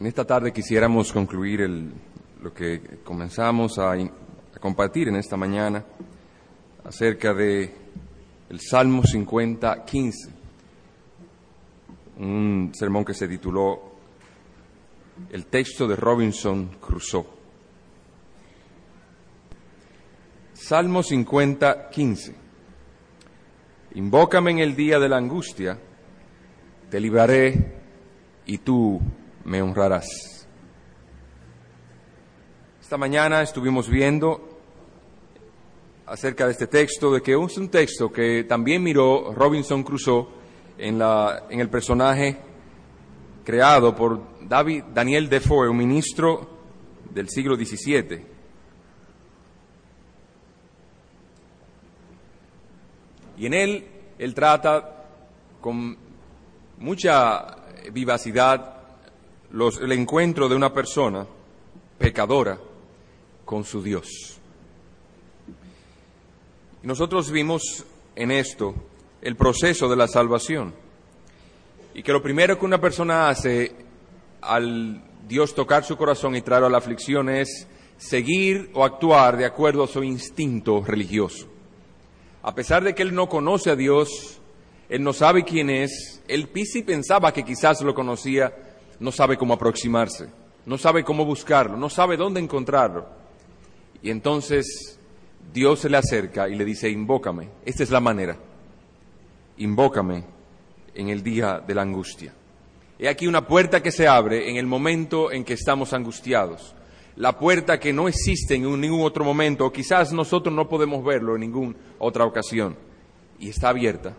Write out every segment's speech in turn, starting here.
En esta tarde quisiéramos concluir lo que comenzamos a, compartir en esta mañana acerca de el Salmo 50, 15, un sermón que se tituló El texto de Robinson Crusoe. Salmo 50, 15. Invócame en el día de la angustia, te libraré y tú me honrarás. Esta mañana estuvimos viendo acerca de este texto, de que es un texto que también miró Robinson Crusoe en, la, en el personaje creado por David, Daniel Defoe, un ministro del siglo XVII. Y en él, él trata con mucha vivacidad el encuentro de una persona pecadora con su Dios. Nosotros vimos en esto el proceso de la salvación. Y que lo primero que una persona hace al Dios tocar su corazón y traerlo a la aflicción es seguir o actuar de acuerdo a su instinto religioso. A pesar de que él no conoce a Dios, él no sabe quién es, él sí pensaba que quizás lo conocía, no sabe cómo aproximarse, no sabe cómo buscarlo, no sabe dónde encontrarlo. Y entonces Dios se le acerca y le dice, invócame. Esta es la manera. Invócame en el día de la angustia. He aquí una puerta que se abre en el momento en que estamos angustiados. La puerta que no existe en ningún otro momento, o quizás nosotros no podemos verlo en ninguna otra ocasión. Y está abierta.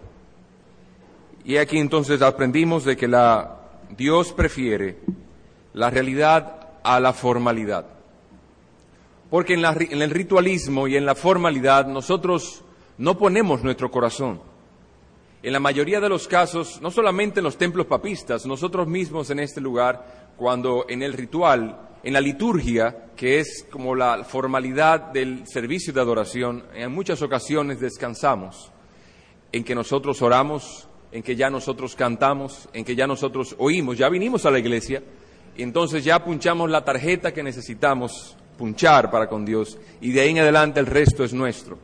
Y aquí entonces aprendimos de que la Dios prefiere la realidad a la formalidad. Porque en, el ritualismo y en la formalidad nosotros no ponemos nuestro corazón. En la mayoría de los casos, no solamente en los templos papistas, nosotros mismos en este lugar, cuando en el ritual, en la liturgia, que es como la formalidad del servicio de adoración, en muchas ocasiones descansamos, en que nosotros oramos, en que ya nosotros cantamos, en que ya nosotros oímos, ya vinimos a la iglesia, y entonces ya punchamos la tarjeta que necesitamos punchar para con Dios, y de ahí en adelante el resto es nuestro.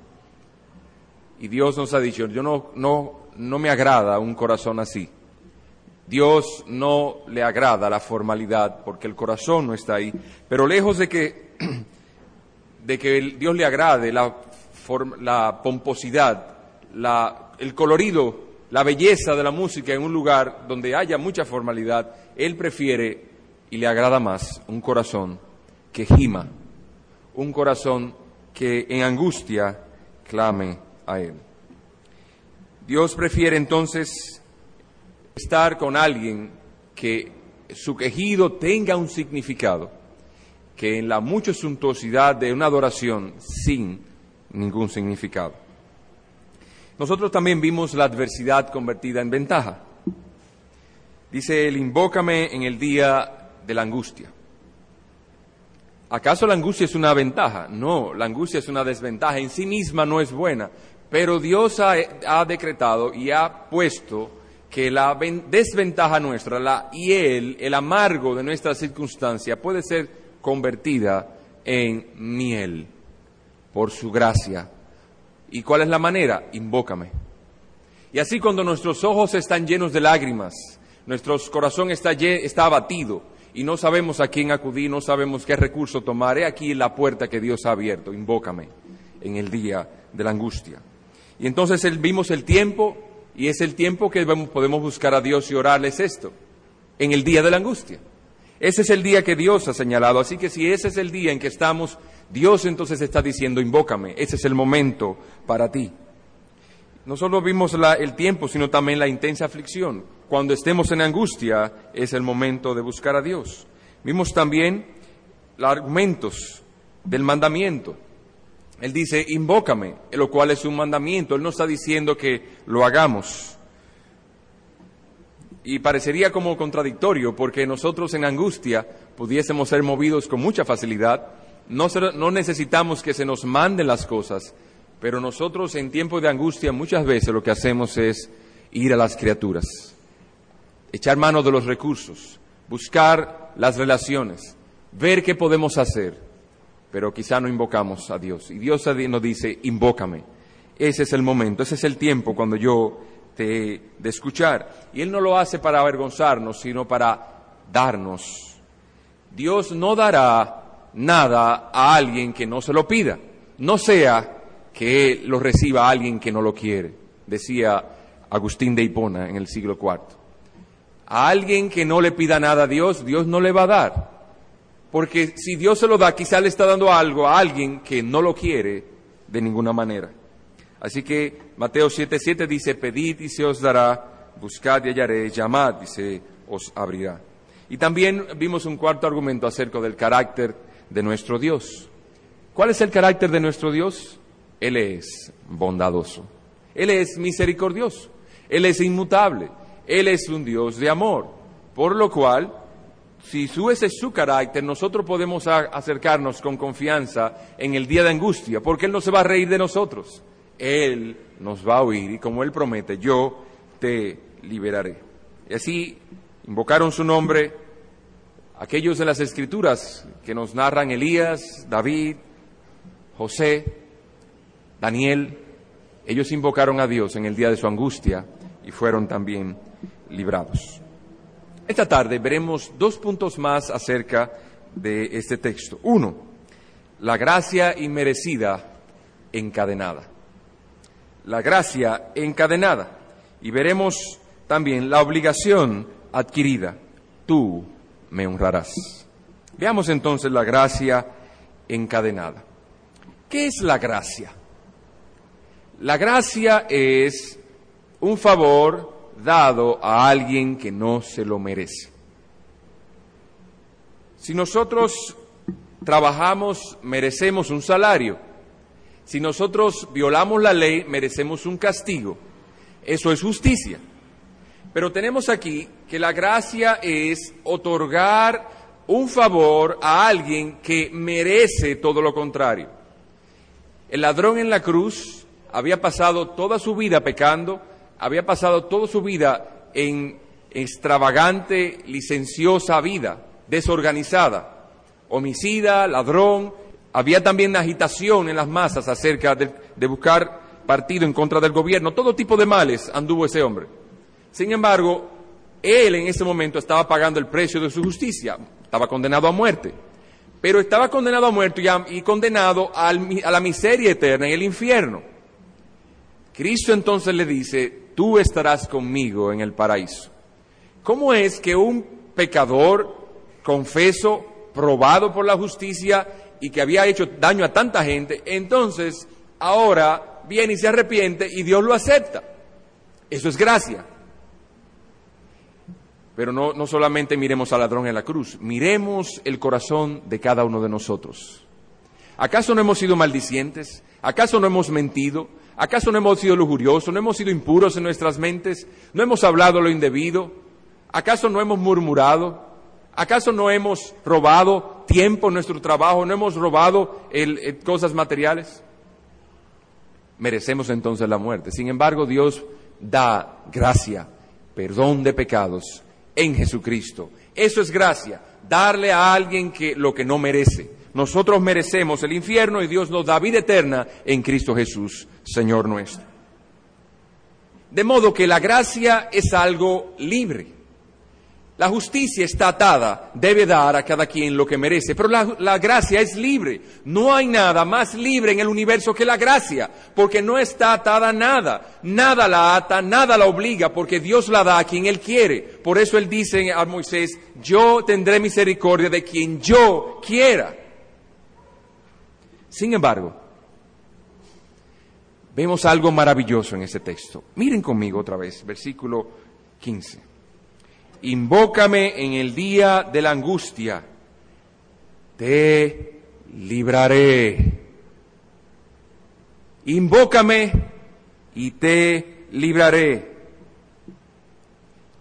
Y Dios nos ha dicho, yo no, no, no me agrada un corazón así. Dios no le agrada la formalidad porque el corazón no está ahí. Pero lejos de que, de que Dios le agrade la, la pomposidad, la, el colorido la belleza de la música en un lugar donde haya mucha formalidad, él prefiere y le agrada más un corazón que gima, un corazón que en angustia clame a él. Dios prefiere entonces estar con alguien que su quejido tenga un significado, que en la mucha suntuosidad de una adoración sin ningún significado. Nosotros también vimos la adversidad convertida en ventaja. Dice él, invócame en el día de la angustia. ¿Acaso la angustia es una ventaja? No, la angustia es una desventaja. En sí misma no es buena. Pero Dios ha, decretado y ha puesto que la desventaja nuestra, la hiel, el amargo de nuestra circunstancia puede ser convertida en miel por su gracia ¿Y cuál es la manera? Invócame. Y así cuando nuestros ojos están llenos de lágrimas, nuestro corazón está, abatido y no sabemos a quién acudir, no sabemos qué recurso tomar, he aquí la puerta que Dios ha abierto, invócame en el día de la angustia. Y entonces vimos el tiempo y es el tiempo que podemos buscar a Dios y orarles esto, en el día de la angustia. Ese es el día que Dios ha señalado, así que si ese es el día en que estamos Dios entonces está diciendo, invócame, ese es el momento para ti. No solo vimos el tiempo, sino también la intensa aflicción. Cuando estemos en angustia es el momento de buscar a Dios. Vimos también los argumentos del mandamiento. Él dice, invócame, lo cual es un mandamiento. Él no está diciendo que lo hagamos. Y parecería como contradictorio, porque nosotros en angustia pudiésemos ser movidos con mucha facilidad no, necesitamos que se nos manden las cosas, pero nosotros en tiempos de angustia muchas veces lo que hacemos es ir a las criaturas, echar mano de los recursos, buscar las relaciones, ver qué podemos hacer, pero quizá no invocamos a Dios. Y Dios nos dice, invócame. Ese es el momento, ese es el tiempo cuando yo te de escuchar. Y Él no lo hace para avergonzarnos, sino para darnos. Dios no dará nada a alguien que no se lo pida, no sea que lo reciba alguien que no lo quiere, decía Agustín de Hipona en el siglo IV. A alguien que no le pida nada a Dios, Dios no le va a dar. Porque si Dios se lo da, quizá le está dando algo a alguien que no lo quiere de ninguna manera. Así que Mateo 7:7 dice, pedid y se os dará, buscad y hallaré, llamad y se os abrirá. Y también vimos un cuarto argumento acerca del carácter de nuestro Dios. ¿Cuál es el carácter de nuestro Dios? Él es bondadoso. Él es misericordioso. Él es inmutable. Él es un Dios de amor. Por lo cual, si ese es su carácter, nosotros podemos acercarnos con confianza en el día de angustia, porque Él no se va a reír de nosotros. Él nos va a oír y como Él promete, yo te liberaré. Y así invocaron su nombre aquellos de las escrituras que nos narran Elías, David, José, Daniel. Ellos invocaron a Dios en el día de su angustia y fueron también librados. Esta tarde veremos dos puntos más acerca de este texto. Uno, la gracia inmerecida encadenada. La gracia encadenada. Y veremos también la obligación adquirida. Tú me honrarás. Veamos entonces la gracia encadenada. ¿Qué es la gracia? La gracia es un favor dado a alguien que no se lo merece. Si nosotros trabajamos, merecemos un salario. Si nosotros violamos la ley, merecemos un castigo. Eso es justicia. Pero tenemos aquí que la gracia es otorgar un favor a alguien que merece todo lo contrario. El ladrón en la cruz había pasado toda su vida pecando, había pasado toda su vida en extravagante, licenciosa vida, desorganizada, homicida, ladrón. Había también agitación en las masas acerca de, de buscar partido en contra del gobierno. Todo tipo de males anduvo ese hombre. Sin embargo, él en ese momento estaba pagando el precio de su justicia, estaba condenado a muerte, pero estaba condenado a muerte y, condenado a la miseria eterna en el infierno. Cristo entonces le dice, tú estarás conmigo en el paraíso. ¿Cómo es que un pecador confeso, probado por la justicia y que había hecho daño a tanta gente, entonces ahora viene y se arrepiente y Dios lo acepta? Eso es gracia. Pero no, no solamente miremos al ladrón en la cruz, miremos el corazón de cada uno de nosotros. ¿Acaso no hemos sido maldicientes? ¿Acaso no hemos mentido? ¿Acaso no hemos sido lujuriosos? ¿No hemos sido impuros en nuestras mentes? ¿No hemos hablado lo indebido? ¿Acaso no hemos murmurado? ¿Acaso no hemos robado tiempo en nuestro trabajo? ¿No hemos robado cosas materiales? Merecemos entonces la muerte. Sin embargo, Dios da gracia, perdón de pecados en Jesucristo. Eso es gracia, darle a alguien que lo que no merece. Nosotros merecemos el infierno y Dios nos da vida eterna en Cristo Jesús, Señor nuestro. De modo que la gracia es algo libre. La justicia está atada, debe dar a cada quien lo que merece, pero la, gracia es libre. No hay nada más libre en el universo que la gracia, porque no está atada a nada. Nada la ata, nada la obliga, porque Dios la da a quien Él quiere. Por eso Él dice a Moisés, yo tendré misericordia de quien yo quiera. Sin embargo, vemos algo maravilloso en ese texto. Miren conmigo otra vez, versículo 15 invócame en el día de la angustia, te libraré. Invócame y te libraré.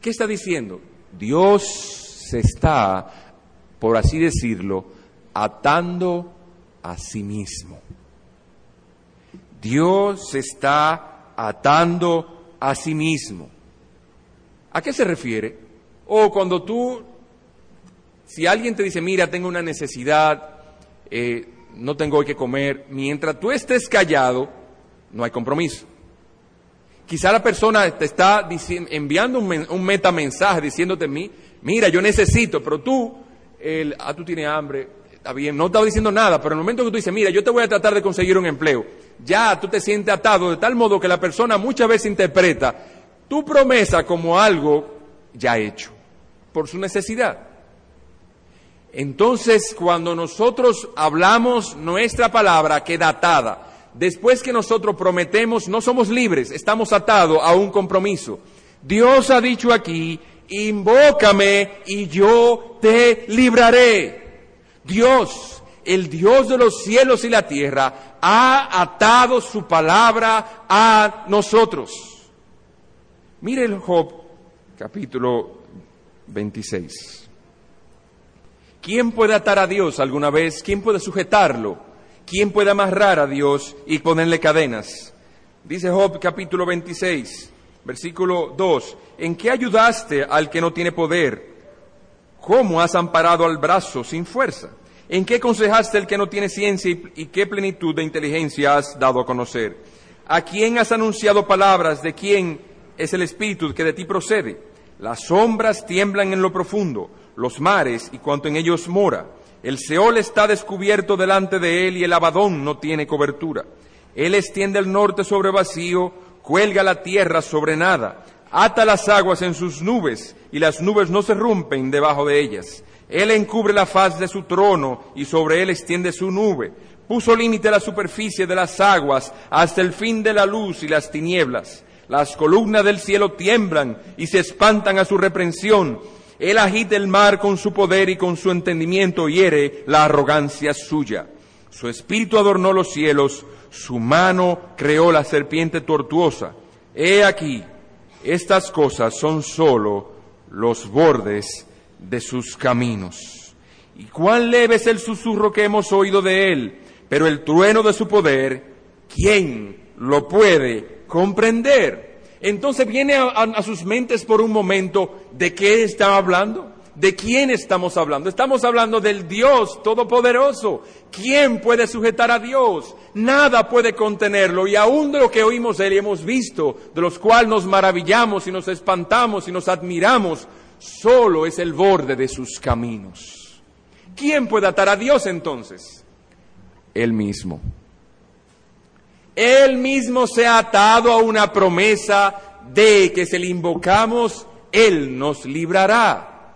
¿Qué está diciendo? Dios se está, por así decirlo, atando a sí mismo. Dios se está atando a sí mismo. ¿A qué se refiere? O cuando tú Si alguien te dice, mira, tengo una necesidad, eh, no tengo hoy que comer, mientras tú estés callado, no hay compromiso. Quizá la persona te está enviando un, un metamensaje diciéndote, mira, yo necesito, pero tú, el, ah, tú tienes hambre, está bien, no estaba diciendo nada, pero en el momento que tú dices, mira, yo te voy a tratar de conseguir un empleo, ya tú te sientes atado de tal modo que la persona muchas veces interpreta tu promesa como algo ya hecho, por su necesidad. Entonces, cuando nosotros hablamos, nuestra palabra queda atada. Después que nosotros prometemos, no somos libres, estamos atados a un compromiso. Dios ha dicho aquí, invócame y yo te libraré. Dios, el Dios de los cielos y la tierra, ha atado su palabra a nosotros. Mire el Job capítulo 26. ¿Quién puede atar a Dios alguna vez? ¿Quién puede sujetarlo? ¿Quién puede amarrar a Dios y ponerle cadenas? Dice Job capítulo 26, versículo 2, ¿en qué ayudaste al que no tiene poder? ¿Cómo has amparado al brazo sin fuerza? ¿En qué aconsejaste al que no tiene ciencia y, y qué plenitud de inteligencia has dado a conocer? ¿A quién has anunciado palabras? ¿De quién es el espíritu que de ti procede? Las sombras tiemblan en lo profundo los mares y cuanto en ellos mora. El Seol está descubierto delante de él y el Abadón no tiene cobertura. Él extiende el norte sobre vacío, cuelga la tierra sobre nada, ata las aguas en sus nubes y las nubes no se rompen debajo de ellas. Él encubre la faz de su trono y sobre él extiende su nube. Puso límite a la superficie de las aguas hasta el fin de la luz y las tinieblas. Las columnas del cielo tiemblan y se espantan a su reprensión él agita el mar con su poder y con su entendimiento hiere la arrogancia suya. Su espíritu adornó los cielos, su mano creó la serpiente tortuosa. He aquí, estas cosas son sólo los bordes de sus caminos. Y cuán leve es el susurro que hemos oído de él, pero el trueno de su poder, ¿quién lo puede comprender? entonces viene a, sus mentes por un momento de qué está hablando, de quién estamos hablando. Estamos hablando del Dios Todopoderoso. ¿Quién puede sujetar a Dios? Nada puede contenerlo. Y aún de lo que oímos él y hemos visto, de los cuales nos maravillamos y nos espantamos y nos admiramos, solo es el borde de sus caminos. ¿Quién puede atar a Dios entonces? Él mismo. Él mismo se ha atado a una promesa de que si le invocamos, Él nos librará.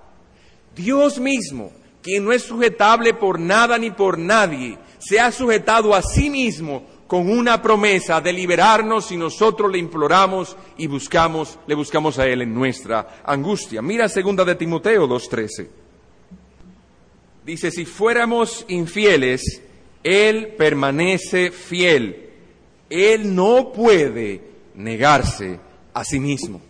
Dios mismo, quien no es sujetable por nada ni por nadie, se ha sujetado a sí mismo con una promesa de liberarnos si nosotros le imploramos y buscamos, le buscamos a Él en nuestra angustia. Mira segunda de Timoteo 2.13. Dice, si fuéramos infieles, Él permanece fiel él no puede negarse a sí mismo.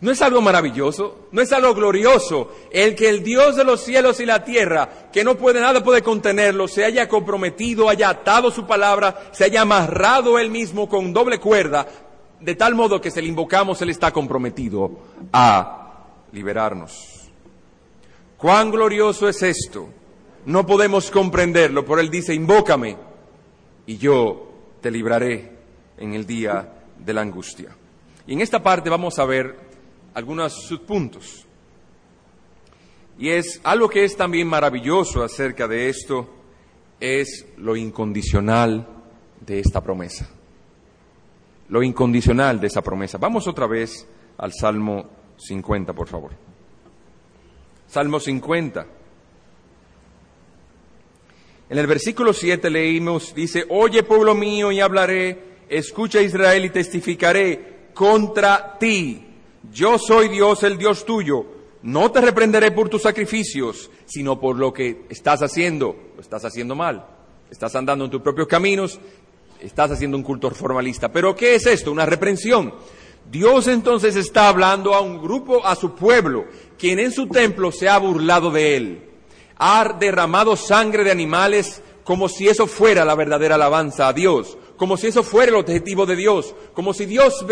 ¿No es algo maravilloso? ¿No es algo glorioso? El que el Dios de los cielos y la tierra, que no puede nada puede contenerlo, se haya comprometido, haya atado su palabra, se haya amarrado él mismo con doble cuerda, de tal modo que si le invocamos, él está comprometido a liberarnos. ¿Cuán glorioso es esto? No podemos comprenderlo, pero él dice, invócame y yo te libraré en el día de la angustia. Y en esta parte vamos a ver algunos subpuntos. Y es algo que es también maravilloso acerca de esto, es lo incondicional de esta promesa. Lo incondicional de esa promesa. Vamos otra vez al Salmo 50, por favor. Salmo 50. En el versículo 7 leímos, dice, oye pueblo mío y hablaré, escucha Israel y testificaré contra ti. Yo soy Dios, el Dios tuyo. No te reprenderé por tus sacrificios, sino por lo que estás haciendo. Lo estás haciendo mal. Estás andando en tus propios caminos, estás haciendo un culto formalista. Pero ¿qué es esto? Una reprensión. Dios entonces está hablando a un grupo, a su pueblo, quien en su templo se ha burlado de él ha derramado sangre de animales como si eso fuera la verdadera alabanza a Dios, como si eso fuera el objetivo de Dios, como si Dios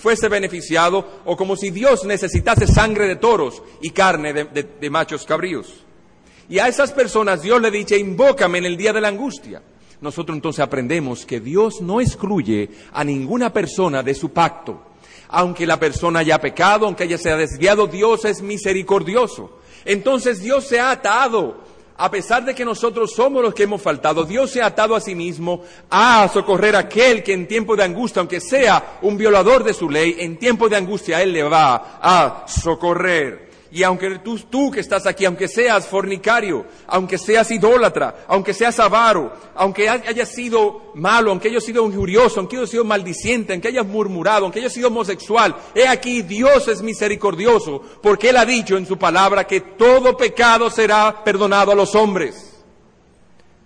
fuese beneficiado o como si Dios necesitase sangre de toros y carne de, machos cabríos. Y a esas personas Dios le dice, invócame en el día de la angustia. Nosotros entonces aprendemos que Dios no excluye a ninguna persona de su pacto. Aunque la persona haya pecado, aunque ella sea desviado, Dios es misericordioso. Entonces Dios se ha atado a pesar de que nosotros somos los que hemos faltado, Dios se ha atado a sí mismo a socorrer a aquel que en tiempo de angustia, aunque sea un violador de su ley, en tiempo de angustia Él le va a socorrer. Y aunque tú, que estás aquí, aunque seas fornicario, aunque seas idólatra, aunque seas avaro, aunque hayas sido malo, aunque hayas sido injurioso, aunque hayas sido maldiciente, aunque hayas murmurado, aunque hayas sido homosexual, he aquí Dios es misericordioso, porque Él ha dicho en su palabra que todo pecado será perdonado a los hombres.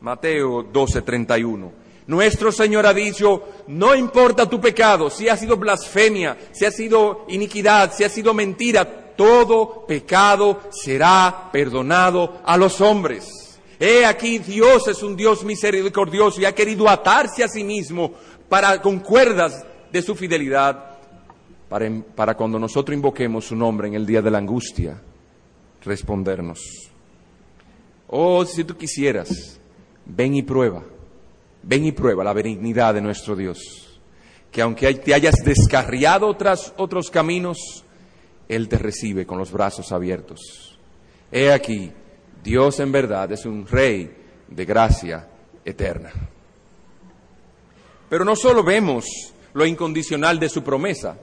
Mateo 12:31. Nuestro Señor ha dicho, no importa tu pecado, si ha sido blasfemia, si ha sido iniquidad, si ha sido mentira, todo pecado será perdonado a los hombres. He aquí Dios es un Dios misericordioso y ha querido atarse a sí mismo para con cuerdas de su fidelidad para, para cuando nosotros invoquemos su nombre en el día de la angustia respondernos. Oh, si tú quisieras, ven y prueba, ven y prueba la benignidad de nuestro Dios. Que aunque te hayas descarriado tras otros caminos, él te recibe con los brazos abiertos. He aquí, Dios en verdad es un rey de gracia eterna. Pero no solo vemos lo incondicional de su promesa,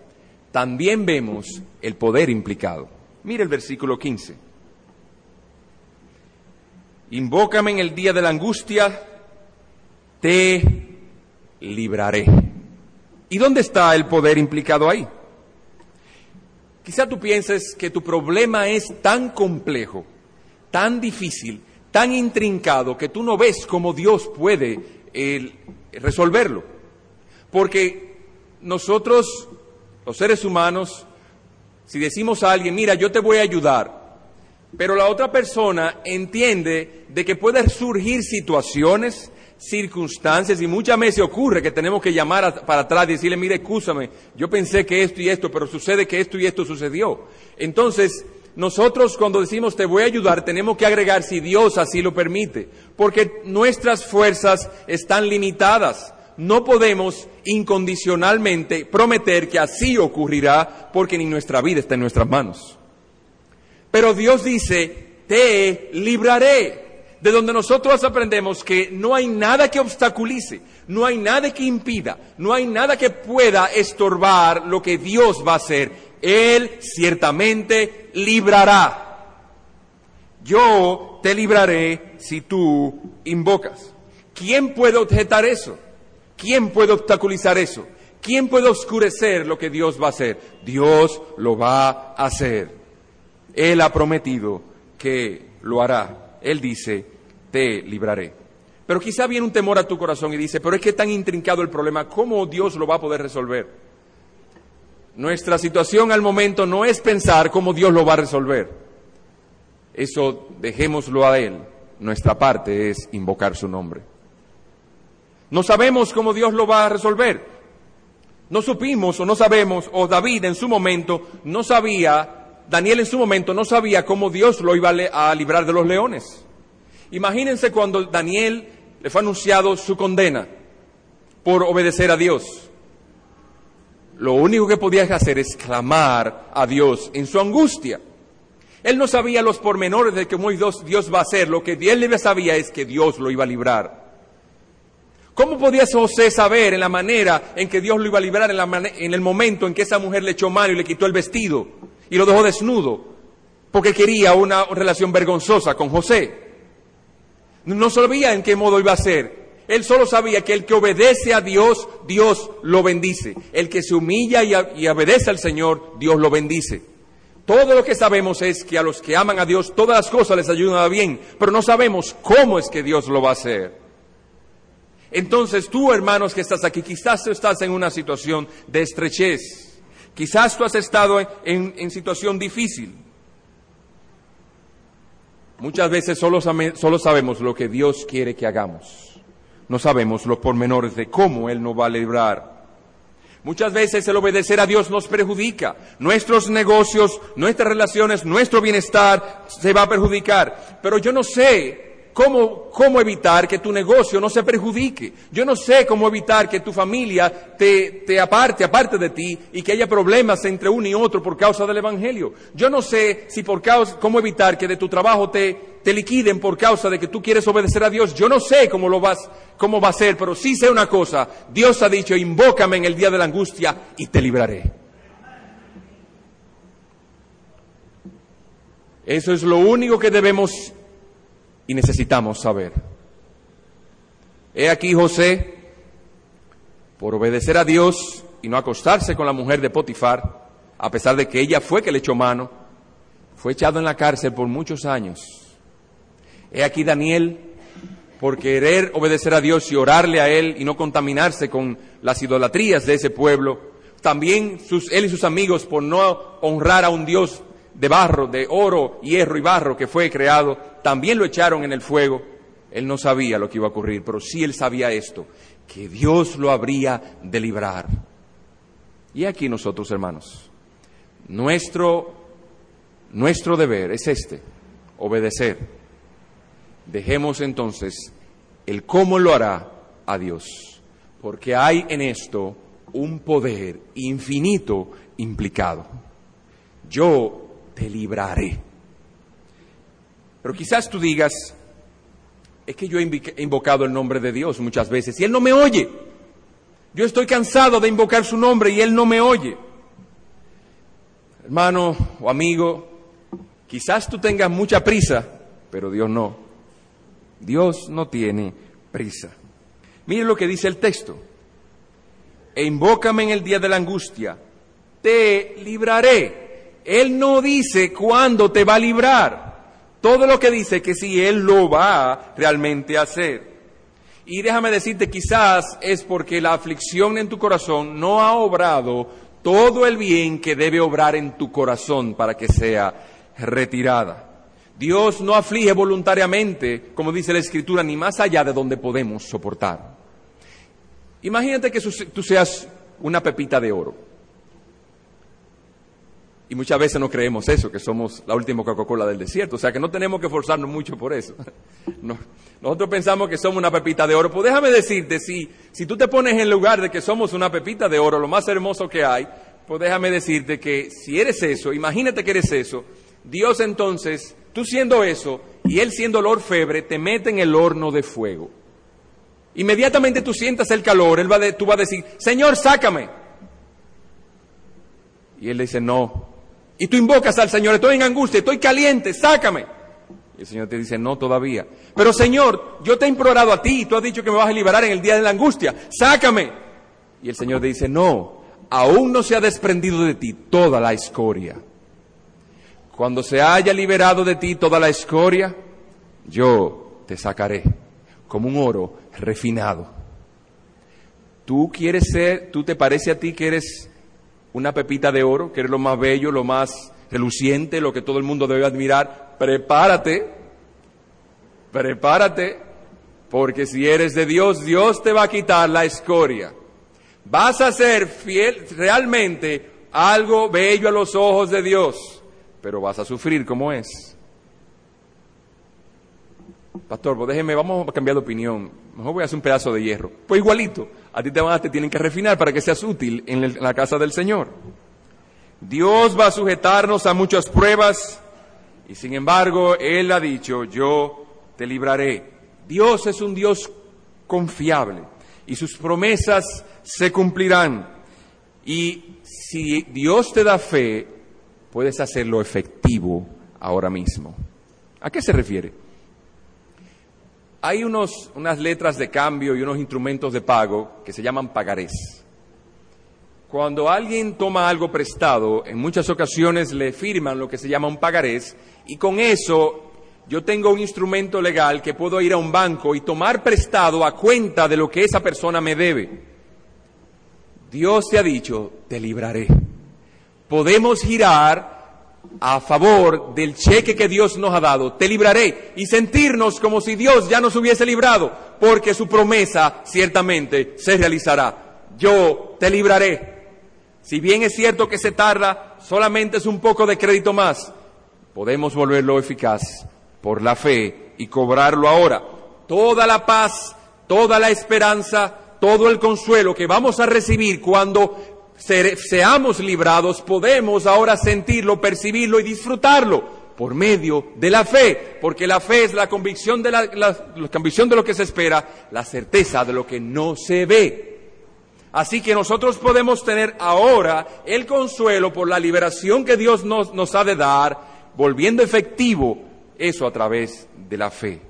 también vemos el poder implicado. Mire el versículo 15. Invócame en el día de la angustia, te libraré. ¿Y dónde está el poder implicado ahí? Quizá tú pienses que tu problema es tan complejo, tan difícil, tan intrincado, que tú no ves cómo Dios puede resolverlo. Porque nosotros, los seres humanos, si decimos a alguien, mira, yo te voy a ayudar, pero la otra persona entiende de que pueden surgir situaciones, circunstancias y muchas veces ocurre que tenemos que llamar para atrás y decirle, mire, escúchame, yo pensé que esto y esto, pero sucede que esto y esto sucedió. Entonces, nosotros cuando decimos te voy a ayudar, tenemos que agregar si Dios así lo permite, porque nuestras fuerzas están limitadas. No podemos incondicionalmente prometer que así ocurrirá, porque ni nuestra vida está en nuestras manos. Pero Dios dice, te libraré de donde nosotros aprendemos que no hay nada que obstaculice, no hay nada que impida, no hay nada que pueda estorbar lo que Dios va a hacer. Él ciertamente librará. Yo te libraré si tú invocas. ¿Quién puede objetar eso? ¿Quién puede obstaculizar eso? ¿Quién puede oscurecer lo que Dios va a hacer? Dios lo va a hacer. Él ha prometido que lo hará. Él dice, te libraré. Pero quizá viene un temor a tu corazón y dice, pero es que tan intrincado el problema, ¿cómo Dios lo va a poder resolver? Nuestra situación al momento no es pensar cómo Dios lo va a resolver. Eso dejémoslo a Él. Nuestra parte es invocar su nombre. No sabemos cómo Dios lo va a resolver. No supimos o no sabemos, o David en su momento no sabía, Daniel en su momento no sabía cómo Dios lo iba a librar de los leones. Imagínense cuando Daniel le fue anunciado su condena por obedecer a Dios. Lo único que podía hacer es clamar a Dios en su angustia. Él no sabía los pormenores de cómo Dios, va a hacer. Lo que él sabía es que Dios lo iba a librar. ¿Cómo podía José saber en la manera en que Dios lo iba a librar en, en el momento en que esa mujer le echó mal y le quitó el vestido y lo dejó desnudo? Porque quería una relación vergonzosa con José. No sabía en qué modo iba a ser. Él solo sabía que el que obedece a Dios, Dios lo bendice. El que se humilla y, obedece al Señor, Dios lo bendice. Todo lo que sabemos es que a los que aman a Dios todas las cosas les ayudan a bien, pero no sabemos cómo es que Dios lo va a hacer. Entonces tú, hermanos que estás aquí, quizás tú estás en una situación de estrechez, quizás tú has estado en situación difícil, Muchas veces solo, sabemos lo que Dios quiere que hagamos. no sabemos los pormenores de cómo Él nos va a librar. Muchas veces el obedecer a Dios nos perjudica. Nuestros negocios, nuestras relaciones, nuestro bienestar se va a perjudicar. Pero yo no sé cómo, cómo evitar que tu negocio no se perjudique. Yo no sé cómo evitar que tu familia te, te aparte, aparte de ti, y que haya problemas entre uno y otro por causa del Evangelio. Yo no sé si por causa, cómo evitar que de tu trabajo te, te liquiden por causa de que tú quieres obedecer a Dios. Yo no sé cómo lo vas, cómo va a ser, pero sí sé una cosa. Dios ha dicho, invócame en el día de la angustia y te libraré. Eso es lo único que debemos y necesitamos saber. He aquí José, por obedecer a Dios y no acostarse con la mujer de Potifar, a pesar de que ella fue que le echó mano, fue echado en la cárcel por muchos años. He aquí Daniel, por querer obedecer a Dios y orarle a Él y no contaminarse con las idolatrías de ese pueblo, también sus, él y sus amigos por no honrar a un Dios de barro, de oro, hierro y barro que fue creado, también lo echaron en el fuego. Él no sabía lo que iba a ocurrir, pero sí él sabía esto, que Dios lo habría de librar. Y aquí nosotros, hermanos, nuestro, nuestro deber es este, obedecer. Dejemos entonces el cómo lo hará a Dios, porque hay en esto un poder infinito implicado. Yo te libraré. Pero quizás tú digas, es que yo he invocado el nombre de Dios muchas veces y Él no me oye. Yo estoy cansado de invocar su nombre y Él no me oye. Hermano o amigo, quizás tú tengas mucha prisa, pero Dios no. Dios no tiene prisa. Mire lo que dice el texto. E invócame en el día de la angustia, te libraré él no dice cuándo te va a librar. Todo lo que dice que si Él lo va realmente a hacer. Y déjame decirte, quizás es porque la aflicción en tu corazón no ha obrado todo el bien que debe obrar en tu corazón para que sea retirada. Dios no aflige voluntariamente, como dice la Escritura, ni más allá de donde podemos soportar. Imagínate que tú seas una pepita de oro. Y muchas veces no creemos eso, que somos la última Coca-Cola del desierto. O sea que no tenemos que forzarnos mucho por eso. Nosotros pensamos que somos una pepita de oro. Pues déjame decirte, si, si tú te pones en lugar de que somos una pepita de oro, lo más hermoso que hay, pues déjame decirte que si eres eso, imagínate que eres eso, Dios entonces, tú siendo eso y Él siendo el orfebre, te mete en el horno de fuego. Inmediatamente tú sientas el calor, él va tú vas a decir, Señor, sácame. Y Él dice, no, y tú invocas al Señor, estoy en angustia, estoy caliente, sácame. Y el Señor te dice, no todavía. Pero Señor, yo te he implorado a ti y tú has dicho que me vas a liberar en el día de la angustia, sácame. Y el Señor te dice, no, aún no se ha desprendido de ti toda la escoria. Cuando se haya liberado de ti toda la escoria, yo te sacaré como un oro refinado. Tú quieres ser, tú te parece a ti que eres una pepita de oro, que es lo más bello, lo más reluciente, lo que todo el mundo debe admirar, prepárate, prepárate, porque si eres de Dios, Dios te va a quitar la escoria. Vas a ser fiel, realmente algo bello a los ojos de Dios, pero vas a sufrir como es. Pastor, pues déjeme, vamos a cambiar de opinión. Mejor voy a hacer un pedazo de hierro. Pues igualito, a ti te van a, te tienen que refinar para que seas útil en la casa del Señor. Dios va a sujetarnos a muchas pruebas y sin embargo Él ha dicho, yo te libraré. Dios es un Dios confiable y sus promesas se cumplirán. Y si Dios te da fe, puedes hacerlo efectivo ahora mismo. ¿A qué se refiere? Hay unos, unas letras de cambio y unos instrumentos de pago que se llaman pagarés. Cuando alguien toma algo prestado, en muchas ocasiones le firman lo que se llama un pagarés y con eso yo tengo un instrumento legal que puedo ir a un banco y tomar prestado a cuenta de lo que esa persona me debe. Dios te ha dicho, te libraré. Podemos girar a favor del cheque que Dios nos ha dado, te libraré, y sentirnos como si Dios ya nos hubiese librado, porque su promesa ciertamente se realizará. Yo te libraré. Si bien es cierto que se tarda, solamente es un poco de crédito más, podemos volverlo eficaz por la fe y cobrarlo ahora. Toda la paz, toda la esperanza, todo el consuelo que vamos a recibir cuando seamos librados, podemos ahora sentirlo, percibirlo y disfrutarlo por medio de la fe, porque la fe es la convicción de, la, convicción de lo que se espera, la certeza de lo que no se ve. Así que nosotros podemos tener ahora el consuelo por la liberación que Dios nos, nos ha de dar, volviendo efectivo eso a través de la fe.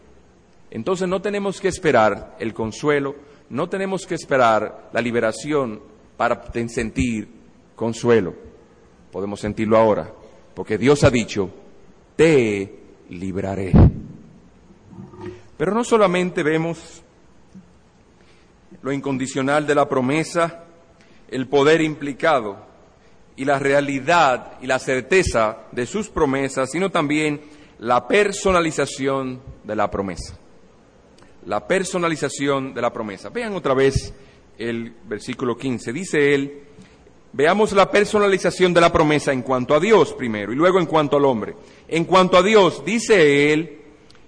Entonces no tenemos que esperar el consuelo, no tenemos que esperar la liberación para sentir consuelo. Podemos sentirlo ahora, porque Dios ha dicho, te libraré. Pero no solamente vemos lo incondicional de la promesa, el poder implicado y la realidad y la certeza de sus promesas, sino también la personalización de la promesa. La personalización de la promesa. Vean otra vez el versículo 15. Dice él, veamos la personalización de la promesa en cuanto a Dios primero y luego en cuanto al hombre. En cuanto a Dios, dice él,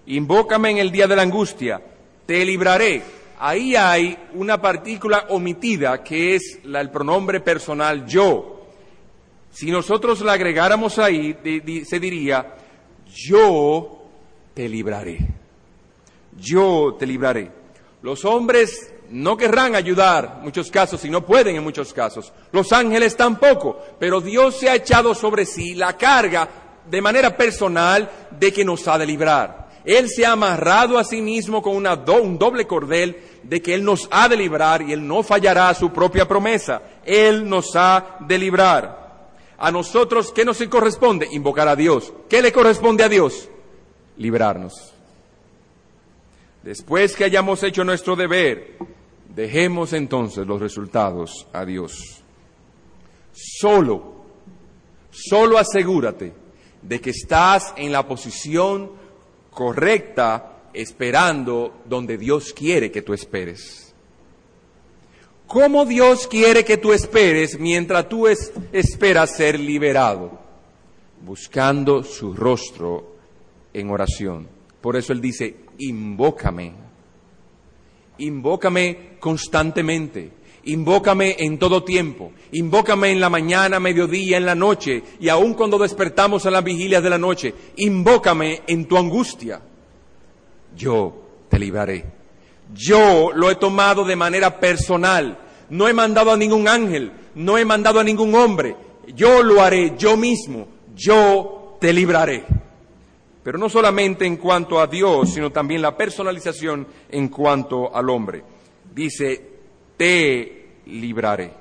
invócame en el día de la angustia, te libraré. Ahí hay una partícula omitida que es el pronombre personal yo. Si nosotros la agregáramos ahí, se diría, yo te libraré. Yo te libraré. Los hombres no querrán ayudar en muchos casos y no pueden en muchos casos. Los ángeles tampoco, pero Dios se ha echado sobre sí la carga de manera personal de que nos ha de librar. Él se ha amarrado a sí mismo con una un doble cordel de que Él nos ha de librar y Él no fallará a su propia promesa. Él nos ha de librar. A nosotros, ¿qué nos corresponde? Invocar a Dios. ¿Qué le corresponde a Dios? Librarnos. Después que hayamos hecho nuestro deber, Dejemos entonces los resultados a Dios. Solo, solo asegúrate de que estás en la posición correcta esperando donde Dios quiere que tú esperes. ¿Cómo Dios quiere que tú esperes mientras tú esperas ser liberado? Buscando su rostro en oración. Por eso Él dice, invócame invócame constantemente, invócame en todo tiempo, invócame en la mañana, mediodía, en la noche y aun cuando despertamos a las vigilias de la noche, invócame en tu angustia. Yo te libraré. Yo lo he tomado de manera personal. No he mandado a ningún ángel, no he mandado a ningún hombre. Yo lo haré yo mismo. Yo te libraré pero no solamente en cuanto a Dios, sino también la personalización en cuanto al hombre. Dice, te libraré.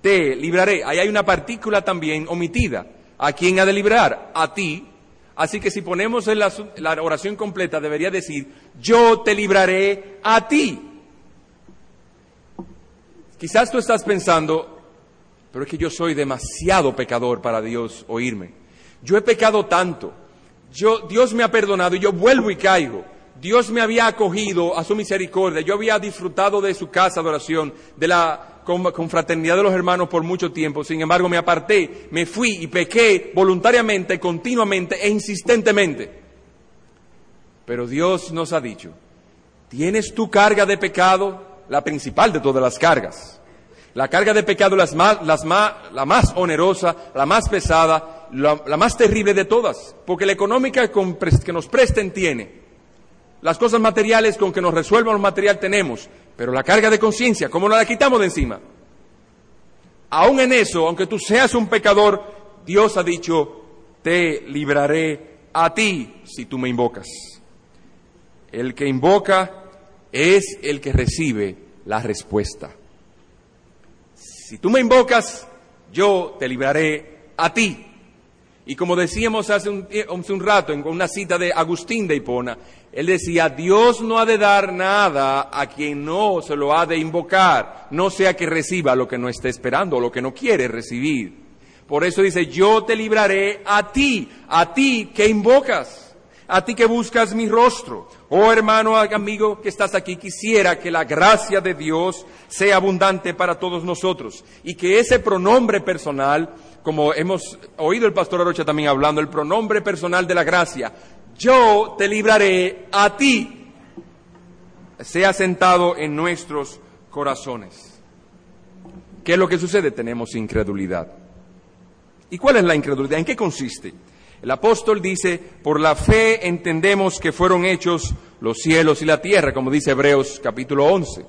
Te libraré. Ahí hay una partícula también omitida. ¿A quién ha de librar? A ti. Así que si ponemos en la, la oración completa, debería decir, yo te libraré a ti. Quizás tú estás pensando, pero es que yo soy demasiado pecador para Dios oírme. Yo he pecado tanto yo, Dios me ha perdonado y yo vuelvo y caigo. Dios me había acogido a su misericordia. Yo había disfrutado de su casa de oración, de la confraternidad de los hermanos por mucho tiempo. Sin embargo, me aparté, me fui y pequé voluntariamente, continuamente e insistentemente. Pero Dios nos ha dicho, ¿tienes tu carga de pecado? La principal de todas las cargas. La carga de pecado, las más, las más, la más onerosa, la más pesada, la, más terrible de todas, porque la económica que nos presten tiene, las cosas materiales con que nos resuelvan lo material tenemos, pero la carga de conciencia, ¿cómo la quitamos de encima? Aún en eso, aunque tú seas un pecador, Dios ha dicho, te libraré a ti si tú me invocas. El que invoca es el que recibe la respuesta. Si tú me invocas, yo te libraré a ti. Y como decíamos hace un, rato en una cita de Agustín de Hipona, él decía, Dios no ha de dar nada a quien no se lo ha de invocar, no sea que reciba lo que no esté esperando lo que no quiere recibir. Por eso dice, yo te libraré a ti, a ti que invocas, a ti que buscas mi rostro. Oh hermano, amigo que estás aquí, quisiera que la gracia de Dios sea abundante para todos nosotros y que ese pronombre personal, como hemos oído el pastor Arocha también hablando, el pronombre personal de la gracia, yo te libraré a ti, sea sentado en nuestros corazones. ¿Qué es lo que sucede? Tenemos incredulidad. ¿Y cuál es la incredulidad? ¿En qué consiste? El apóstol dice, por la fe entendemos que fueron hechos los cielos y la tierra, como dice Hebreos capítulo 11.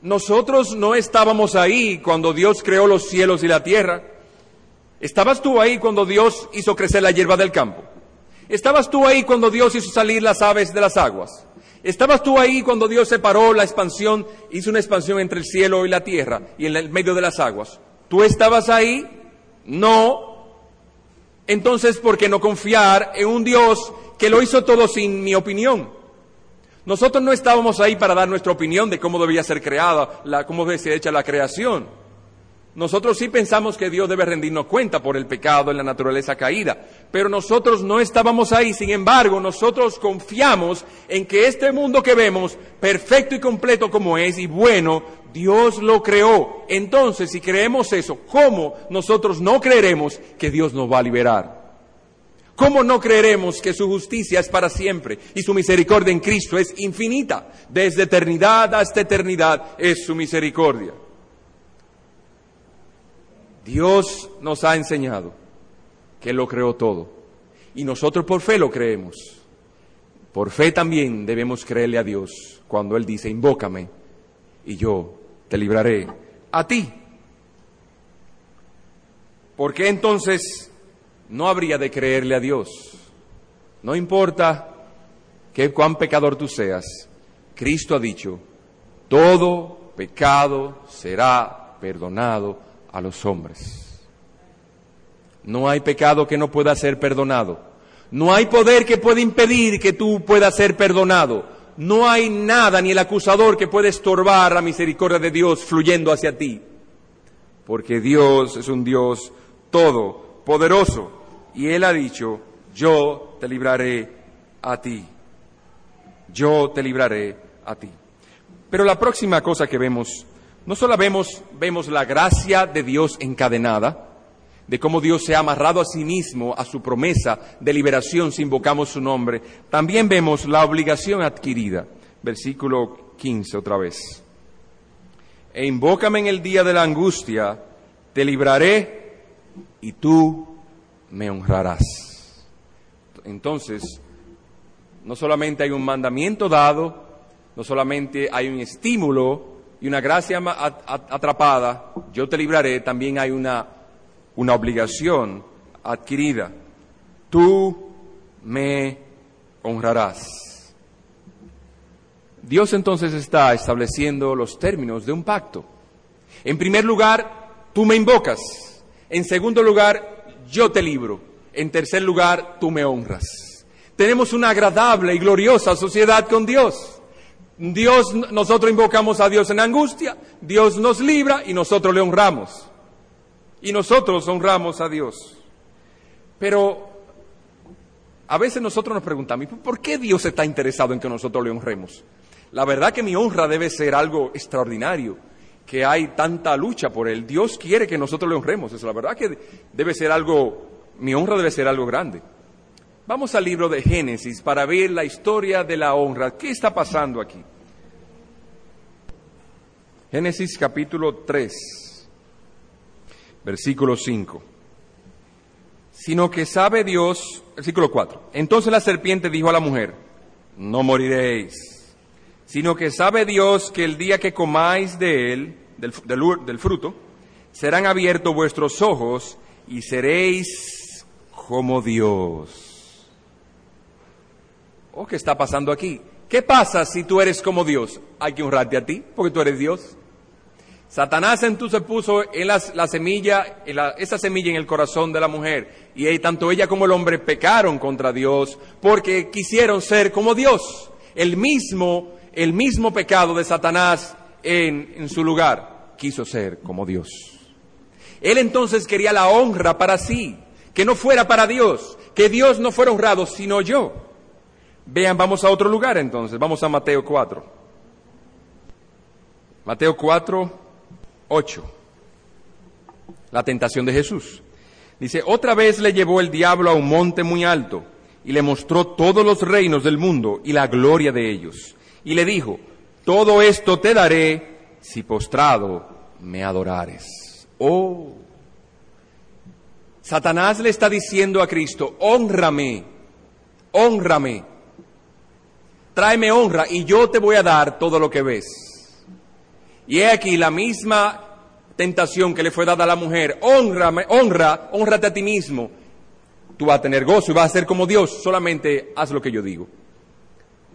Nosotros no estábamos ahí cuando Dios creó los cielos y la tierra. ¿Estabas tú ahí cuando Dios hizo crecer la hierba del campo? ¿Estabas tú ahí cuando Dios hizo salir las aves de las aguas? ¿Estabas tú ahí cuando Dios separó la expansión, hizo una expansión entre el cielo y la tierra y en el medio de las aguas? ¿Tú estabas ahí? No. Entonces, ¿por qué no confiar en un Dios que lo hizo todo sin mi opinión? Nosotros no estábamos ahí para dar nuestra opinión de cómo debía ser creada, la, cómo debe ser hecha la creación. Nosotros sí pensamos que Dios debe rendirnos cuenta por el pecado en la naturaleza caída, pero nosotros no estábamos ahí. Sin embargo, nosotros confiamos en que este mundo que vemos, perfecto y completo como es y bueno, Dios lo creó. Entonces, si creemos eso, ¿cómo nosotros no creeremos que Dios nos va a liberar? ¿Cómo no creeremos que su justicia es para siempre y su misericordia en Cristo es infinita? Desde eternidad hasta eternidad es su misericordia. Dios nos ha enseñado que lo creó todo y nosotros por fe lo creemos. Por fe también debemos creerle a Dios cuando Él dice, invócame y yo te libraré a ti. ¿Por qué entonces no habría de creerle a Dios? No importa qué cuán pecador tú seas, Cristo ha dicho, todo pecado será perdonado a los hombres. No hay pecado que no pueda ser perdonado. No hay poder que pueda impedir que tú puedas ser perdonado no hay nada ni el acusador que pueda estorbar la misericordia de Dios fluyendo hacia ti. Porque Dios es un Dios todopoderoso. Y Él ha dicho, yo te libraré a ti. Yo te libraré a ti. Pero la próxima cosa que vemos, no solo vemos, vemos la gracia de Dios encadenada, de cómo Dios se ha amarrado a sí mismo a su promesa de liberación si invocamos su nombre, también vemos la obligación adquirida. Versículo 15 otra vez. E invócame en el día de la angustia, te libraré y tú me honrarás. Entonces, no solamente hay un mandamiento dado, no solamente hay un estímulo y una gracia atrapada, yo te libraré, también hay una una obligación adquirida. Tú me honrarás. Dios entonces está estableciendo los términos de un pacto. En primer lugar, tú me invocas. En segundo lugar, yo te libro. En tercer lugar, tú me honras. Tenemos una agradable y gloriosa sociedad con Dios. Dios, nosotros invocamos a Dios en angustia, Dios nos libra y nosotros le honramos y nosotros honramos a Dios. Pero a veces nosotros nos preguntamos, ¿por qué Dios está interesado en que nosotros le honremos? La verdad que mi honra debe ser algo extraordinario, que hay tanta lucha por él. Dios quiere que nosotros le honremos. Es la verdad que debe ser algo, mi honra debe ser algo grande. Vamos al libro de Génesis para ver la historia de la honra. ¿Qué está pasando aquí? Génesis capítulo 3 versículo 5. Sino que sabe Dios, versículo 4. Entonces la serpiente dijo a la mujer, no moriréis, sino que sabe Dios que el día que comáis de él, del, fruto, serán abiertos vuestros ojos y seréis como Dios. ¿O qué está pasando aquí? ¿Qué pasa si tú eres como Dios? Hay que honrarte a ti, porque tú eres Dios. Satanás entonces puso en la, semilla, esa semilla en el corazón de la mujer. Y tanto ella como el hombre pecaron contra Dios porque quisieron ser como Dios. El mismo, el mismo pecado de Satanás en, en su lugar quiso ser como Dios. Él entonces quería la honra para sí, que no fuera para Dios, que Dios no fuera honrado, sino yo. Vean, vamos a otro lugar entonces, vamos a Mateo 4. Mateo 4, 8. La tentación de Jesús. Dice, otra vez le llevó el diablo a un monte muy alto y le mostró todos los reinos del mundo y la gloria de ellos. Y le dijo, todo esto te daré si postrado me adorares. Oh, Satanás le está diciendo a Cristo, honrame, honrame, tráeme honra y yo te voy a dar todo lo que ves. Y he aquí la misma tentación que le fue dada a la mujer, honrame, honra, honrate a ti mismo. Tú vas a tener gozo y vas a ser como Dios, solamente haz lo que yo digo.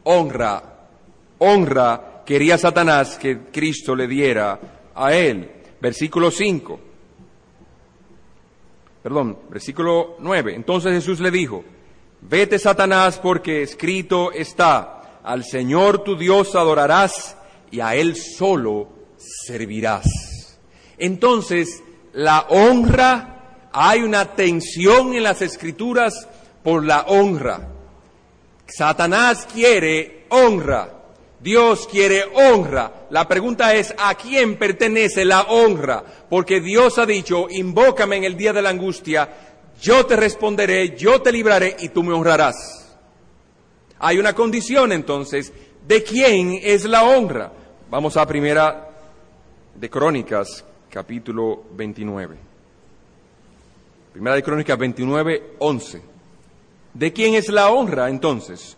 Honra, honra, quería Satanás que Cristo le diera a él. Versículo 5. Perdón, versículo 9. Entonces Jesús le dijo, vete Satanás porque escrito está, al Señor tu Dios adorarás y a Él solo servirás. Entonces, la honra, hay una tensión en las escrituras por la honra. Satanás quiere honra, Dios quiere honra. La pregunta es, ¿a quién pertenece la honra? Porque Dios ha dicho, invócame en el día de la angustia, yo te responderé, yo te libraré y tú me honrarás. Hay una condición entonces, ¿de quién es la honra? Vamos a primera de Crónicas, capítulo 29. Primera de Crónicas 29, 11. ¿De quién es la honra entonces?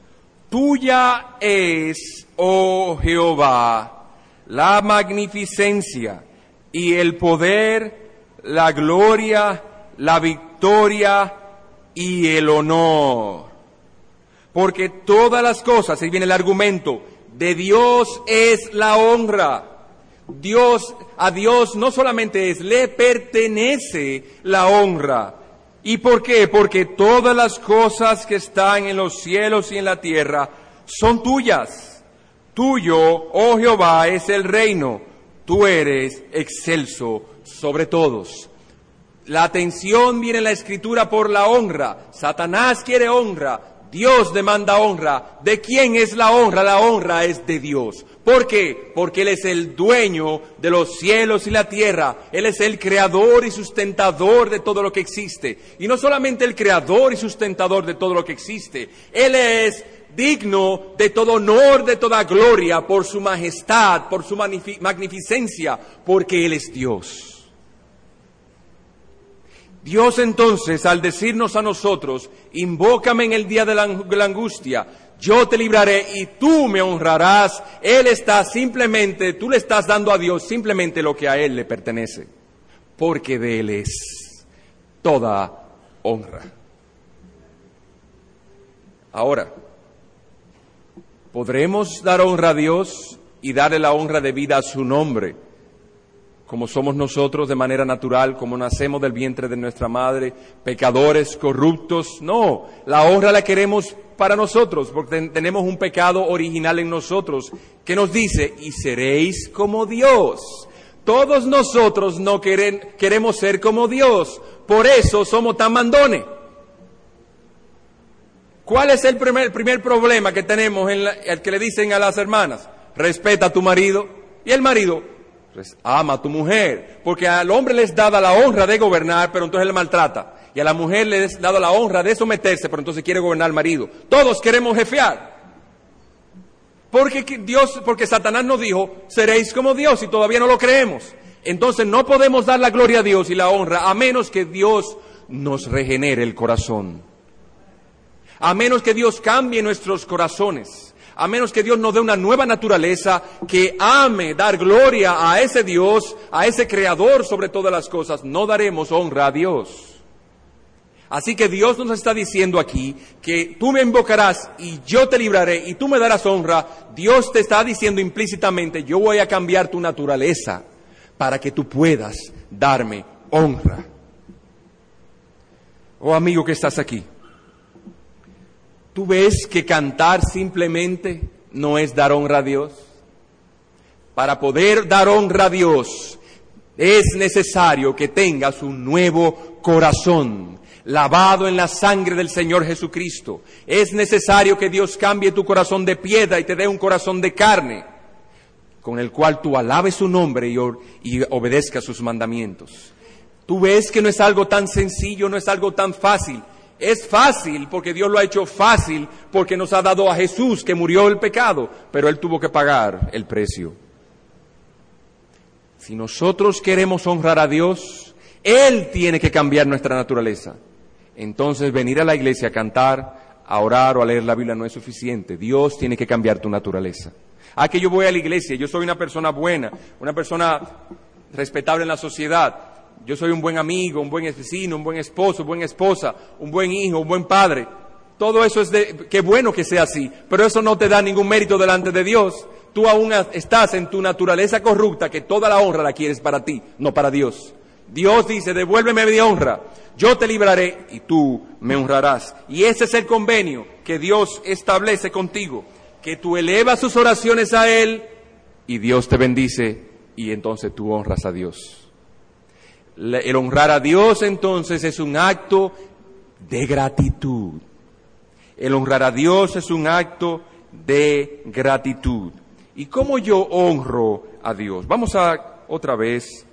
Tuya es, oh Jehová, la magnificencia y el poder, la gloria, la victoria y el honor. Porque todas las cosas, ahí viene el argumento, de Dios es la honra. Dios, a Dios no solamente es, le pertenece la honra. ¿Y por qué? Porque todas las cosas que están en los cielos y en la tierra son tuyas. Tuyo, oh Jehová, es el reino. Tú eres excelso sobre todos. La atención viene en la escritura por la honra. Satanás quiere honra. Dios demanda honra. ¿De quién es la honra? La honra es de Dios. ¿Por qué? Porque Él es el dueño de los cielos y la tierra. Él es el creador y sustentador de todo lo que existe. Y no solamente el creador y sustentador de todo lo que existe. Él es digno de todo honor, de toda gloria, por su majestad, por su magnificencia, porque Él es Dios. Dios entonces, al decirnos a nosotros, invócame en el día de la, angustia, yo te libraré y tú me honrarás, Él está simplemente, tú le estás dando a Dios simplemente lo que a Él le pertenece, porque de Él es toda honra. Ahora, ¿podremos dar honra a Dios y darle la honra de vida a su nombre? Como somos nosotros de manera natural, como nacemos del vientre de nuestra madre, pecadores, corruptos. No, la honra la queremos para nosotros, porque tenemos un pecado original en nosotros que nos dice, y seréis como Dios. Todos nosotros no queremos ser como Dios, por eso somos tan mandones. ¿Cuál es el primer, problema que tenemos, en el que le dicen a las hermanas? Respeta a tu marido. Y el marido, entonces, ama a tu mujer, porque al hombre le es dada la honra de gobernar, pero entonces le maltrata. Y a la mujer le es dada la honra de someterse, pero entonces quiere gobernar al marido. Todos queremos jefear. Porque Dios, porque Satanás nos dijo, seréis como Dios y todavía no lo creemos. Entonces no podemos dar la gloria a Dios y la honra a menos que Dios nos regenere el corazón. A menos que Dios cambie nuestros corazones a menos que Dios nos dé una nueva naturaleza que ame dar gloria a ese Dios, a ese Creador sobre todas las cosas, no daremos honra a Dios. Así que Dios nos está diciendo aquí que tú me invocarás y yo te libraré y tú me darás honra. Dios te está diciendo implícitamente, yo voy a cambiar tu naturaleza para que tú puedas darme honra. Oh amigo que estás aquí, ¿Tú ves que cantar simplemente no es dar honra a Dios? Para poder dar honra a Dios, es necesario que tengas un nuevo corazón, lavado en la sangre del Señor Jesucristo. Es necesario que Dios cambie tu corazón de piedra y te dé un corazón de carne, con el cual tú alabes su nombre y, y obedezcas sus mandamientos. Tú ves que no es algo tan sencillo, no es algo tan fácil. Es fácil porque Dios lo ha hecho fácil, porque nos ha dado a Jesús que murió el pecado, pero Él tuvo que pagar el precio. Si nosotros queremos honrar a Dios, Él tiene que cambiar nuestra naturaleza. Entonces venir a la iglesia a cantar, a orar o a leer la Biblia no es suficiente. Dios tiene que cambiar tu naturaleza. Ah, que yo voy a la iglesia, yo soy una persona buena, una persona respetable en la sociedad, yo soy un buen amigo, un buen vecino, un buen esposo, buena esposa, un buen hijo, un buen padre. Todo eso es de, qué bueno que sea así, pero eso no te da ningún mérito delante de Dios. Tú aún estás en tu naturaleza corrupta que toda la honra la quieres para ti, no para Dios. Dios dice, devuélveme mi honra, yo te libraré y tú me honrarás. Y ese es el convenio que Dios establece contigo, que tú elevas sus oraciones a Él y Dios te bendice y entonces tú honras a Dios. El honrar a Dios entonces es un acto de gratitud. El honrar a Dios es un acto de gratitud. ¿Y cómo yo honro a Dios? Vamos a otra vez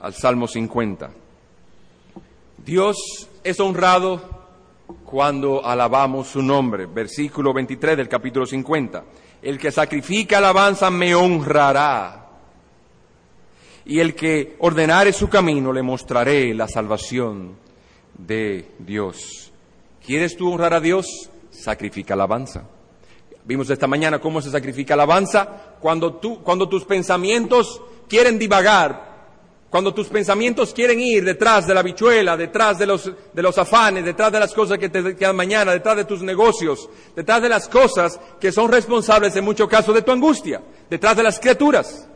al Salmo 50. Dios es honrado cuando alabamos su nombre. Versículo 23 del capítulo 50. El que sacrifica alabanza me honrará y el que ordenare su camino le mostraré la salvación de Dios. ¿Quieres tú honrar a Dios? Sacrifica alabanza. Vimos esta mañana cómo se sacrifica alabanza cuando, tú, cuando tus pensamientos quieren divagar, cuando tus pensamientos quieren ir detrás de la bichuela, detrás de los, de los afanes, detrás de las cosas que te quedan mañana, detrás de tus negocios, detrás de las cosas que son responsables en muchos casos de tu angustia, detrás de las criaturas.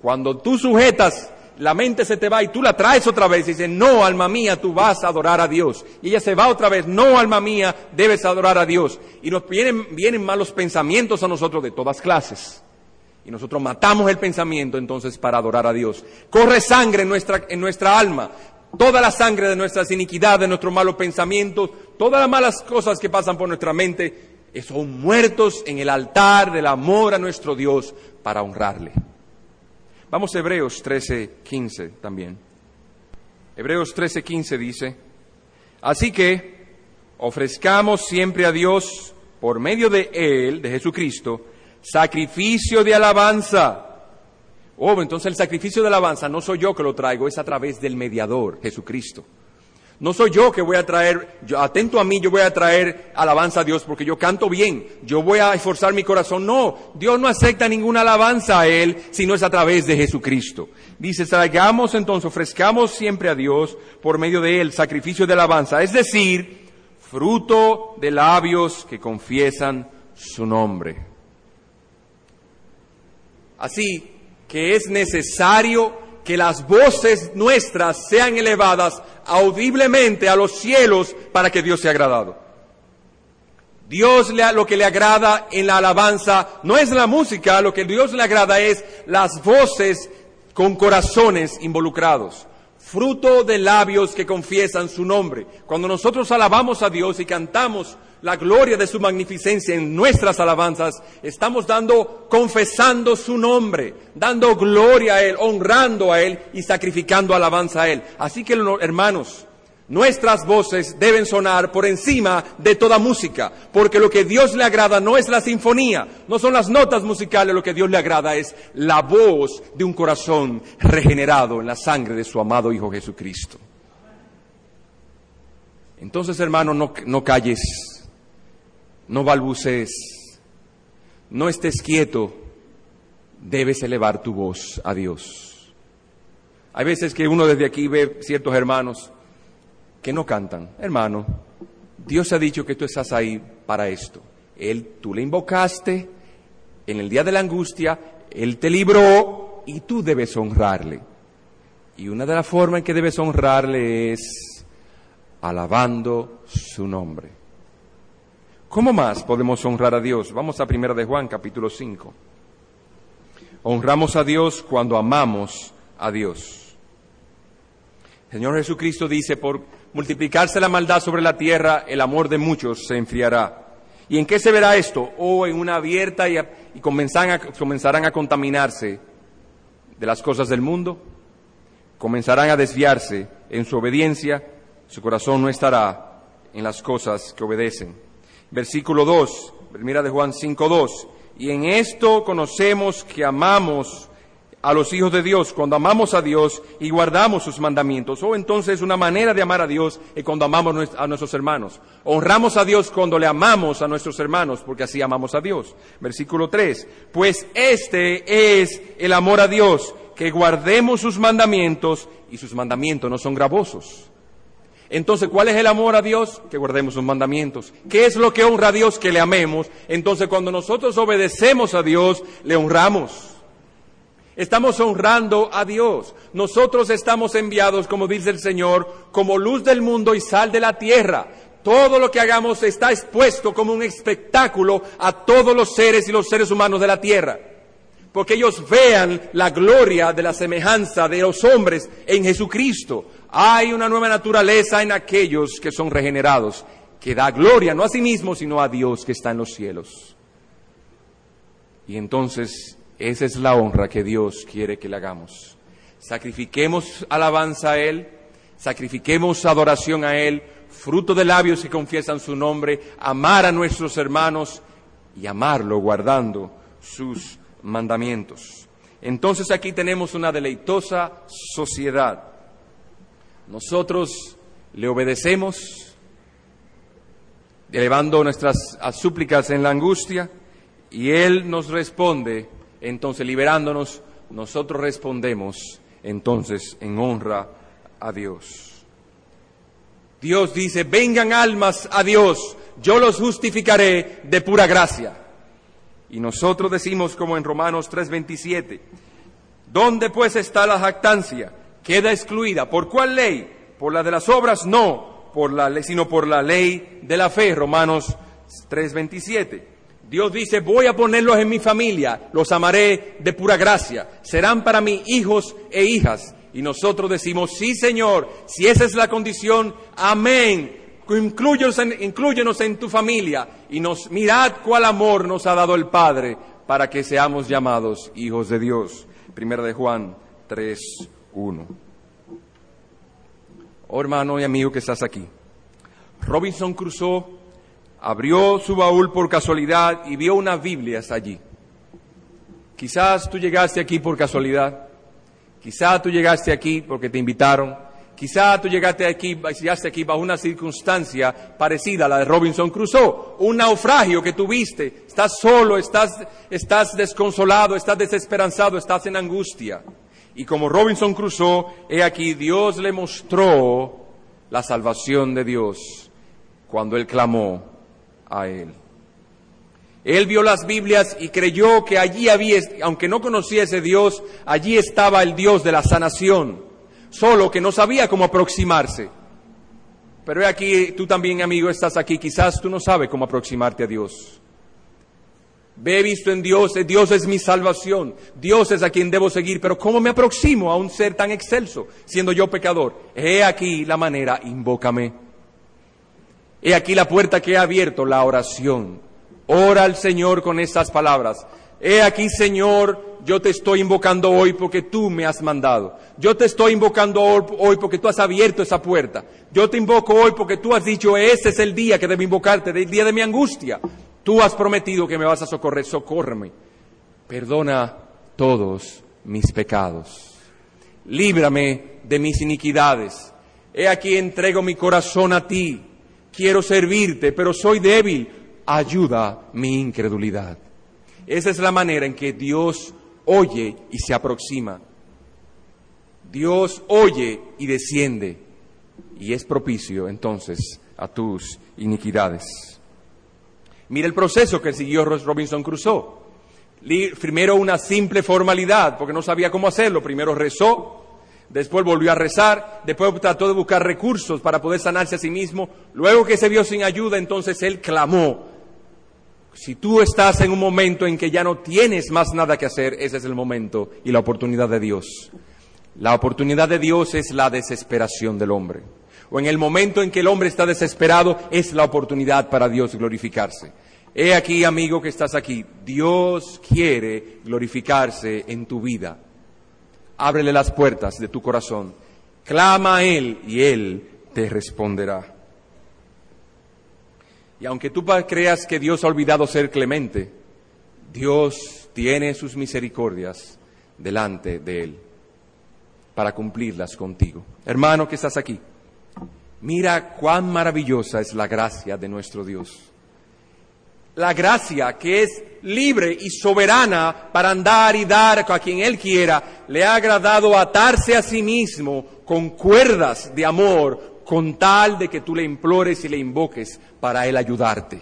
Cuando tú sujetas, la mente se te va y tú la traes otra vez y dices, no, alma mía, tú vas a adorar a Dios. Y ella se va otra vez, no, alma mía, debes adorar a Dios. Y nos vienen, vienen malos pensamientos a nosotros de todas clases. Y nosotros matamos el pensamiento entonces para adorar a Dios. Corre sangre en nuestra, en nuestra alma. Toda la sangre de nuestras iniquidades, de nuestros malos pensamientos, todas las malas cosas que pasan por nuestra mente, son muertos en el altar del amor a nuestro Dios para honrarle. Vamos a Hebreos 13, 15 también. Hebreos 13, 15 dice, así que ofrezcamos siempre a Dios, por medio de Él, de Jesucristo, sacrificio de alabanza. Oh, entonces el sacrificio de alabanza no soy yo que lo traigo, es a través del mediador, Jesucristo. No soy yo que voy a traer, atento a mí, yo voy a traer alabanza a Dios porque yo canto bien, yo voy a esforzar mi corazón. No, Dios no acepta ninguna alabanza a Él si no es a través de Jesucristo. Dice, traigamos entonces, ofrezcamos siempre a Dios por medio de Él sacrificio de alabanza, es decir, fruto de labios que confiesan su nombre. Así que es necesario que las voces nuestras sean elevadas audiblemente a los cielos para que Dios sea agradado. Dios lo que le agrada en la alabanza no es la música, lo que Dios le agrada es las voces con corazones involucrados, fruto de labios que confiesan su nombre. Cuando nosotros alabamos a Dios y cantamos la gloria de su magnificencia en nuestras alabanzas, estamos dando, confesando su nombre, dando gloria a Él, honrando a Él y sacrificando alabanza a Él. Así que, hermanos, nuestras voces deben sonar por encima de toda música, porque lo que Dios le agrada no es la sinfonía, no son las notas musicales, lo que Dios le agrada es la voz de un corazón regenerado en la sangre de su amado Hijo Jesucristo. Entonces, hermano, no, no calles no balbucees, no estés quieto, debes elevar tu voz a Dios. Hay veces que uno desde aquí ve ciertos hermanos que no cantan. Hermano, Dios ha dicho que tú estás ahí para esto. Él, tú le invocaste en el día de la angustia, Él te libró y tú debes honrarle. Y una de las formas en que debes honrarle es alabando su nombre. ¿Cómo más podemos honrar a Dios? Vamos a primera de Juan, capítulo 5. Honramos a Dios cuando amamos a Dios. El Señor Jesucristo dice, por multiplicarse la maldad sobre la tierra, el amor de muchos se enfriará. ¿Y en qué se verá esto? O en una abierta y, a, comenzarán a contaminarse de las cosas del mundo, comenzarán a desviarse en su obediencia, su corazón no estará en las cosas que obedecen. Versículo 2, mira de Juan 5, 2. Y en esto conocemos que amamos a los hijos de Dios, cuando amamos a Dios y guardamos sus mandamientos. O entonces una manera de amar a Dios es cuando amamos a nuestros hermanos. Honramos a Dios cuando le amamos a nuestros hermanos, porque así amamos a Dios. Versículo 3. Pues este es el amor a Dios, que guardemos sus mandamientos y sus mandamientos no son gravosos. Entonces, ¿cuál es el amor a Dios? Que guardemos sus mandamientos. ¿Qué es lo que honra a Dios? Que le amemos. Entonces, cuando nosotros obedecemos a Dios, le honramos. Estamos honrando a Dios. Nosotros estamos enviados, como dice el Señor, como luz del mundo y sal de la tierra. Todo lo que hagamos está expuesto como un espectáculo a todos los seres y los seres humanos de la tierra. Porque ellos vean la gloria de la semejanza de los hombres en Jesucristo. Hay una nueva naturaleza en aquellos que son regenerados, que da gloria no a sí mismo, sino a Dios que está en los cielos. Y entonces esa es la honra que Dios quiere que le hagamos. Sacrifiquemos alabanza a Él, sacrifiquemos adoración a Él, fruto de labios que confiesan su nombre, amar a nuestros hermanos y amarlo guardando sus mandamientos. Entonces aquí tenemos una deleitosa sociedad nosotros le obedecemos, elevando nuestras súplicas en la angustia, y Él nos responde, entonces liberándonos, nosotros respondemos entonces en honra a Dios. Dios dice, vengan almas a Dios, yo los justificaré de pura gracia. Y nosotros decimos como en Romanos 3:27, ¿dónde pues está la jactancia? Queda excluida. ¿Por cuál ley? Por la de las obras, no, por la ley, sino por la ley de la fe, Romanos 3:27. Dios dice, voy a ponerlos en mi familia, los amaré de pura gracia, serán para mí hijos e hijas. Y nosotros decimos, sí Señor, si esa es la condición, amén. Inclúyenos en, inclúyenos en tu familia y nos mirad cuál amor nos ha dado el Padre para que seamos llamados hijos de Dios. Primera de Juan 3, uno. Oh hermano y amigo que estás aquí, Robinson Crusoe abrió su baúl por casualidad y vio unas Biblias allí. Quizás tú llegaste aquí por casualidad, quizás tú llegaste aquí porque te invitaron, quizás tú llegaste aquí, llegaste aquí bajo una circunstancia parecida a la de Robinson Crusoe, un naufragio que tuviste, estás solo, estás, estás desconsolado, estás desesperanzado, estás en angustia. Y como Robinson Crusoe, he aquí, Dios le mostró la salvación de Dios cuando él clamó a él. Él vio las Biblias y creyó que allí había, aunque no conociese Dios, allí estaba el Dios de la sanación, solo que no sabía cómo aproximarse. Pero he aquí, tú también, amigo, estás aquí, quizás tú no sabes cómo aproximarte a Dios. Ve visto en Dios, eh, Dios es mi salvación, Dios es a quien debo seguir, pero ¿cómo me aproximo a un ser tan excelso, siendo yo pecador? He aquí la manera, invócame. He aquí la puerta que he abierto, la oración. Ora al Señor con estas palabras. He aquí, Señor, yo te estoy invocando hoy porque tú me has mandado. Yo te estoy invocando hoy porque tú has abierto esa puerta. Yo te invoco hoy porque tú has dicho, ese es el día que debo invocarte, el día de mi angustia. Tú has prometido que me vas a socorrer, socórreme. Perdona todos mis pecados. Líbrame de mis iniquidades. He aquí entrego mi corazón a ti. Quiero servirte, pero soy débil. Ayuda mi incredulidad. Esa es la manera en que Dios oye y se aproxima. Dios oye y desciende y es propicio entonces a tus iniquidades. Mira el proceso que siguió Robinson Crusoe. Primero una simple formalidad, porque no sabía cómo hacerlo. Primero rezó, después volvió a rezar, después trató de buscar recursos para poder sanarse a sí mismo. Luego que se vio sin ayuda, entonces él clamó. Si tú estás en un momento en que ya no tienes más nada que hacer, ese es el momento y la oportunidad de Dios. La oportunidad de Dios es la desesperación del hombre. O en el momento en que el hombre está desesperado, es la oportunidad para Dios glorificarse. He aquí, amigo, que estás aquí. Dios quiere glorificarse en tu vida. Ábrele las puertas de tu corazón. Clama a Él y Él te responderá. Y aunque tú creas que Dios ha olvidado ser clemente, Dios tiene sus misericordias delante de Él para cumplirlas contigo. Hermano que estás aquí, mira cuán maravillosa es la gracia de nuestro Dios. La gracia que es libre y soberana para andar y dar a quien Él quiera, le ha agradado atarse a sí mismo con cuerdas de amor con tal de que tú le implores y le invoques para Él ayudarte.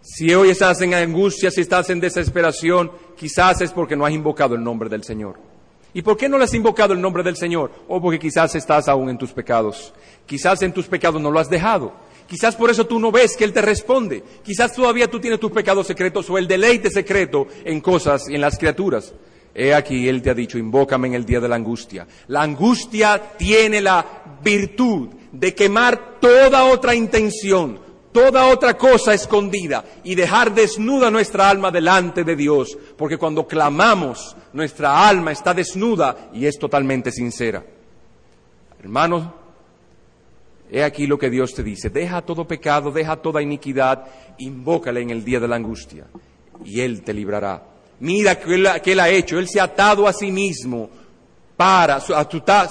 Si hoy estás en angustia, si estás en desesperación, quizás es porque no has invocado el nombre del Señor. ¿Y por qué no le has invocado el nombre del Señor? O porque quizás estás aún en tus pecados. Quizás en tus pecados no lo has dejado. Quizás por eso tú no ves que Él te responde. Quizás todavía tú tienes tus pecados secretos o el deleite secreto en cosas y en las criaturas. He aquí, Él te ha dicho, invócame en el día de la angustia. La angustia tiene la virtud de quemar toda otra intención, toda otra cosa escondida y dejar desnuda nuestra alma delante de Dios, porque cuando clamamos, nuestra alma está desnuda y es totalmente sincera. Hermanos, he aquí lo que Dios te dice, deja todo pecado, deja toda iniquidad, invócale en el día de la angustia y Él te librará Mira que él, ha hecho. Él se ha atado a sí mismo para, su,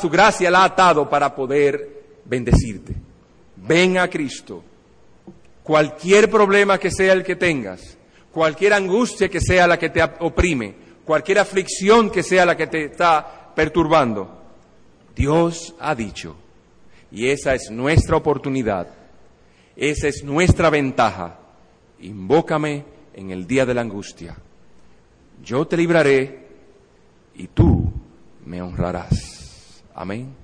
su gracia la ha atado para poder bendecirte. Ven a Cristo. Cualquier problema que sea el que tengas, cualquier angustia que sea la que te oprime, cualquier aflicción que sea la que te está perturbando, Dios ha dicho, y esa es nuestra oportunidad, esa es nuestra ventaja, invócame en el día de la angustia yo te libraré y tú me honrarás. Amén.